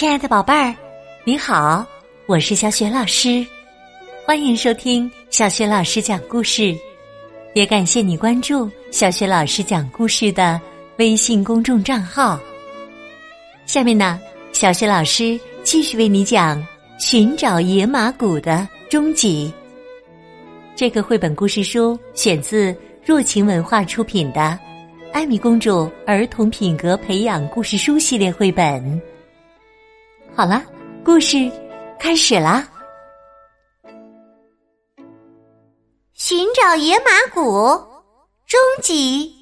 亲爱的宝贝儿，你好，我是小雪老师，欢迎收听小雪老师讲故事，也感谢你关注小雪老师讲故事的微信公众账号。下面呢，小雪老师继续为你讲《寻找野马谷》的终极。这个绘本故事书选自若晴文化出品的《艾米公主儿童品格培养故事书》系列绘本。好了，故事开始啦！寻找野马谷终极。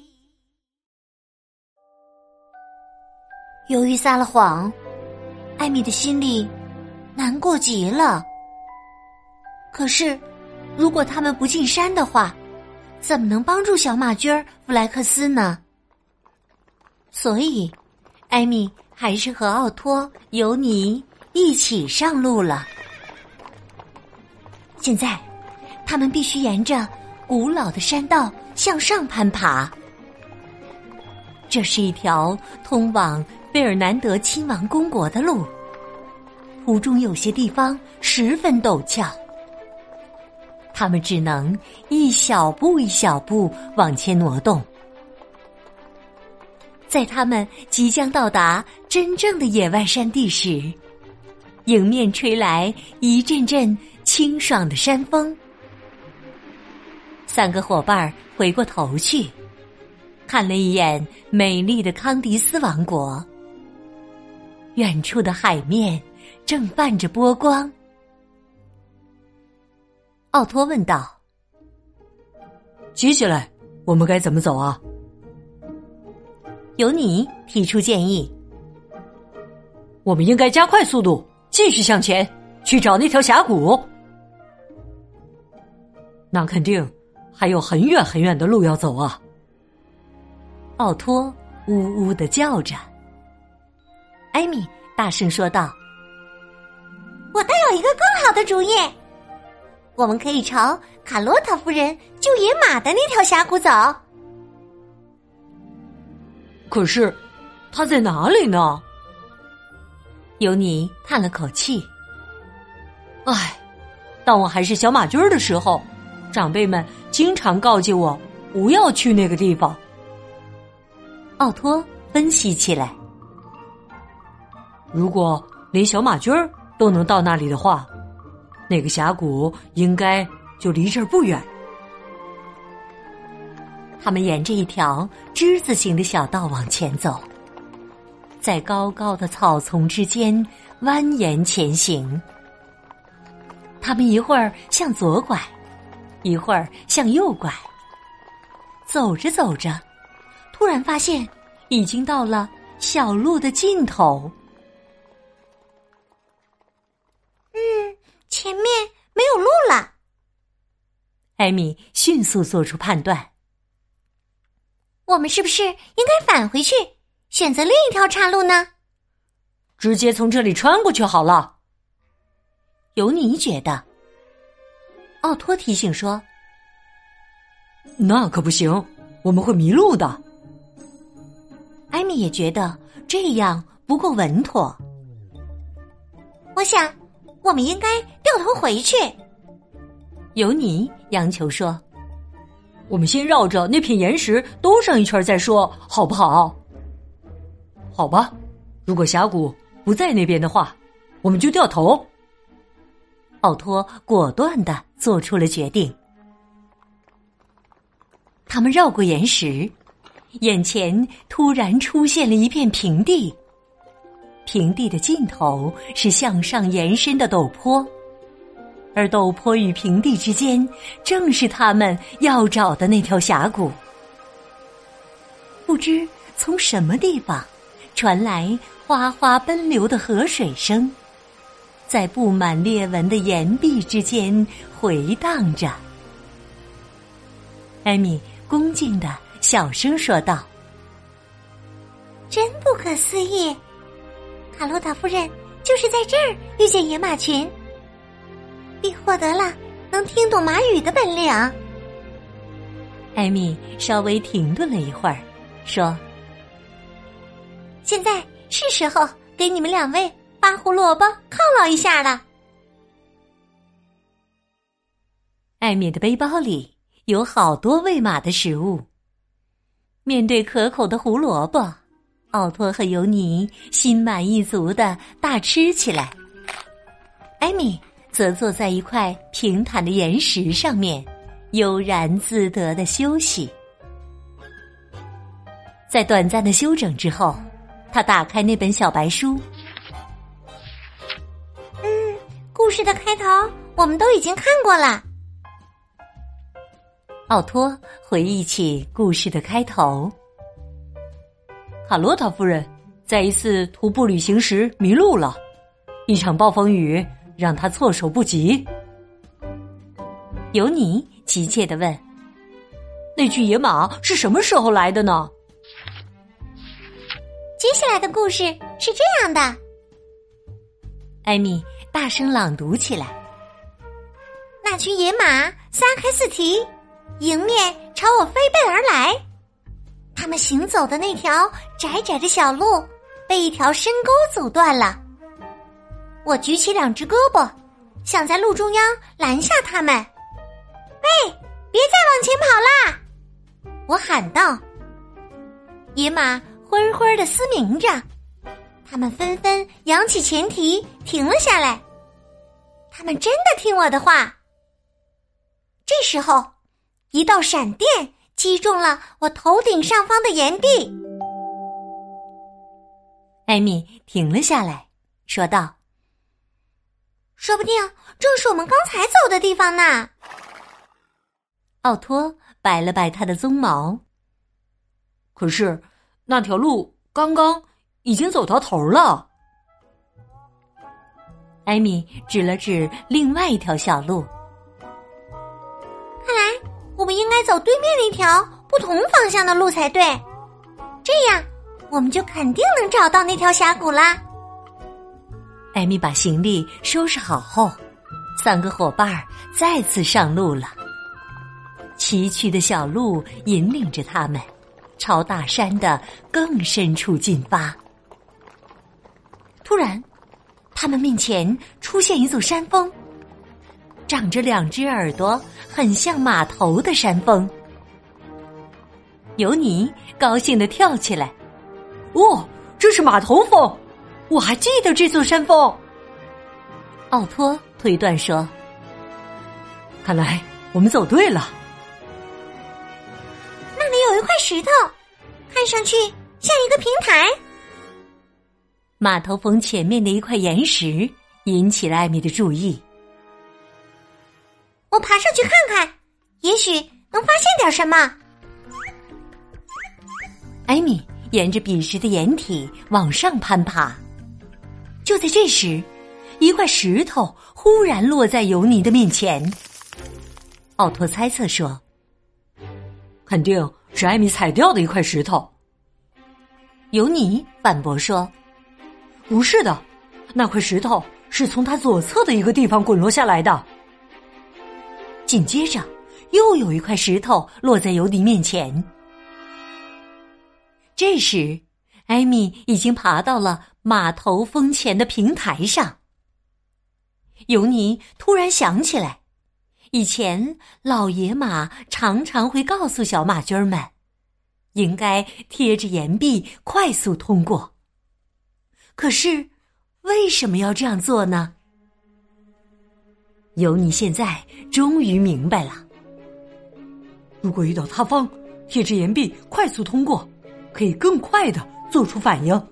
由于撒了谎，艾米的心里难过极了。可是，如果他们不进山的话，怎么能帮助小马驹儿弗莱克斯呢？所以，艾米。还是和奥托、尤尼一起上路了。现在，他们必须沿着古老的山道向上攀爬。这是一条通往贝尔南德亲王公国的路，途中有些地方十分陡峭，他们只能一小步一小步往前挪动。在他们即将到达真正的野外山地时，迎面吹来一阵阵清爽的山风。三个伙伴回过头去，看了一眼美丽的康迪斯王国。远处的海面正泛着波光。奥托问道：“接下来我们该怎么走啊？”由你提出建议，我们应该加快速度，继续向前去找那条峡谷。那肯定还有很远很远的路要走啊！奥托呜呜的叫着。艾米大声说道：“我倒有一个更好的主意，我们可以朝卡洛塔夫人救野马的那条峡谷走。”可是，他在哪里呢？尤尼叹了口气：“唉，当我还是小马驹儿的时候，长辈们经常告诫我不要去那个地方。”奥托分析起来：“如果连小马驹儿都能到那里的话，那个峡谷应该就离这儿不远。”他们沿着一条之字形的小道往前走，在高高的草丛之间蜿蜒前行。他们一会儿向左拐，一会儿向右拐。走着走着，突然发现已经到了小路的尽头。嗯，前面没有路了。艾米迅速做出判断。我们是不是应该返回去，选择另一条岔路呢？直接从这里穿过去好了。尤尼觉得，奥托提醒说：“那可不行，我们会迷路的。”艾米也觉得这样不够稳妥。我想，我们应该掉头回去。尤尼央求说。我们先绕着那片岩石兜上一圈再说，好不好？好吧，如果峡谷不在那边的话，我们就掉头。奥托果断的做出了决定。他们绕过岩石，眼前突然出现了一片平地，平地的尽头是向上延伸的陡坡。而陡坡与平地之间，正是他们要找的那条峡谷。不知从什么地方传来哗哗奔流的河水声，在布满裂纹的岩壁之间回荡着。艾米恭敬的小声说道：“真不可思议，卡洛塔夫人就是在这儿遇见野马群。”并获得了能听懂马语的本领。艾米稍微停顿了一会儿，说：“现在是时候给你们两位把把胡萝卜犒劳一下了。艾米的背包里有好多喂马的食物。面对可口的胡萝卜，奥托和尤尼心满意足的大吃起来。艾米则坐在一块平坦的岩石上面，悠然自得的休息。在短暂的休整之后，他打开那本小白书。嗯，故事的开头我们都已经看过了。奥托回忆起故事的开头：卡洛塔夫人在一次徒步旅行时迷路了，一场暴风雨让他措手不及。尤尼急切的问：“那群野马是什么时候来的呢？”接下来的故事是这样的：艾米大声朗读起来：“那群野马撒开四蹄。”迎面朝我飞奔而来，他们行走的那条窄窄的小路被一条深沟阻断了。我举起两只胳膊，想在路中央拦下他们。喂，别再往前跑啦！我喊道。野马灰灰的嘶鸣着，他们纷纷扬起前蹄，停了下来。他们真的听我的话。这时候。一道闪电击中了我头顶上方的岩壁，艾米停了下来，说道：“说不定正是我们刚才走的地方呢。”奥托摆了摆他的鬃毛，可是那条路刚刚已经走到头了。艾米指了指另外一条小路。看来我们应该走对面那条不同方向的路才对，这样我们就肯定能找到那条峡谷啦。艾米把行李收拾好后，三个伙伴再次上路了。崎岖的小路引领着他们，朝大山的更深处进发。突然，他们面前出现一座山峰。长着两只耳朵，很像马头的山峰。尤尼高兴的跳起来：“哦，这是马头峰！我还记得这座山峰。”奥托推断说：“看来我们走对了。那里有一块石头，看上去像一个平台。”马头峰前面的一块岩石引起了艾米的注意。我爬上去看看，也许能发现点什么。艾米沿着彼时的岩体往上攀爬，就在这时，一块石头忽然落在尤尼的面前。奥托猜测说：“肯定是艾米踩掉的一块石头。”尤尼反驳说：“不是的，那块石头是从他左侧的一个地方滚落下来的。”紧接着，又有一块石头落在尤尼面前。这时，艾米已经爬到了马头峰前的平台上。尤尼突然想起来，以前老野马常常会告诉小马驹们，应该贴着岩壁快速通过。可是，为什么要这样做呢？尤尼现在终于明白了。如果遇到塌方，贴着岩壁快速通过，可以更快的做出反应。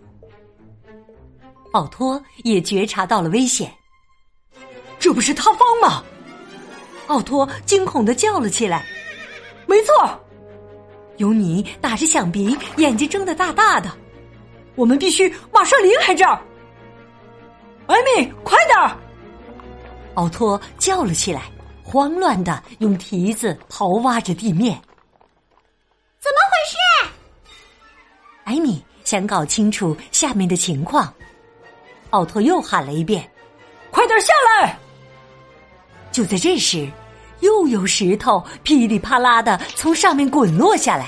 奥托也觉察到了危险，这不是塌方吗？奥托惊恐的叫了起来：“没错！”尤尼打着响鼻，眼睛睁得大大的。我们必须马上离开这儿。艾米，快点儿！奥托叫了起来，慌乱的用蹄子刨挖着地面。怎么回事？艾米想搞清楚下面的情况。奥托又喊了一遍：“快点下来！”就在这时，又有石头噼里啪啦的从上面滚落下来。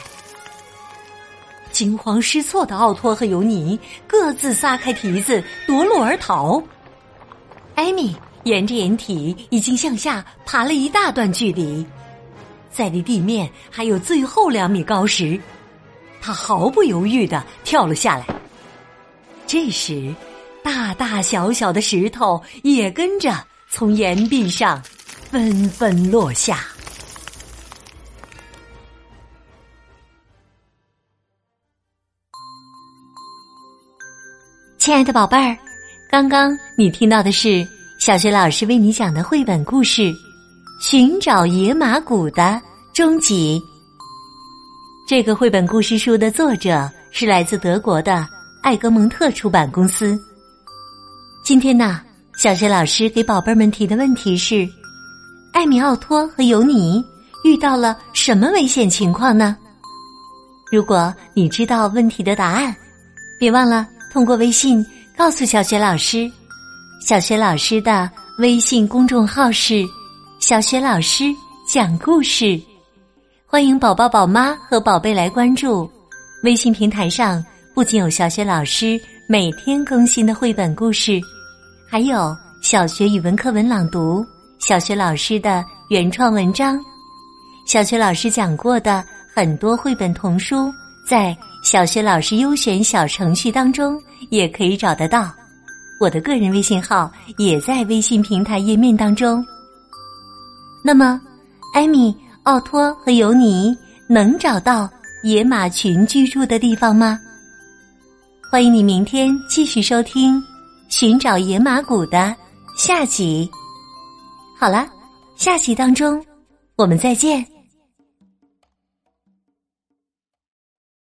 惊慌失措的奥托和尤尼各自撒开蹄子夺路而逃。艾米沿着掩体已经向下爬了一大段距离，在离地面还有最后两米高时，他毫不犹豫的跳了下来。这时，大大小小的石头也跟着从岩壁上纷纷落下。亲爱的宝贝儿，刚刚你听到的是小学老师为你讲的绘本故事《寻找野马谷的终极》。这个绘本故事书的作者是来自德国的艾格蒙特出版公司。今天呢，小学老师给宝贝们提的问题是：艾米奥托和尤尼遇到了什么危险情况呢？如果你知道问题的答案，别忘了。通过微信告诉小学老师，小学老师的微信公众号是“小学老师讲故事”，欢迎宝宝、宝妈和宝贝来关注。微信平台上不仅有小学老师每天更新的绘本故事，还有小学语文课文朗读、小学老师的原创文章、小学老师讲过的很多绘本童书，在。小学老师优选小程序当中也可以找得到，我的个人微信号也在微信平台页面当中。那么，艾米、奥托和尤尼能找到野马群居住的地方吗？欢迎你明天继续收听《寻找野马谷》的下集。好了，下集当中我们再见。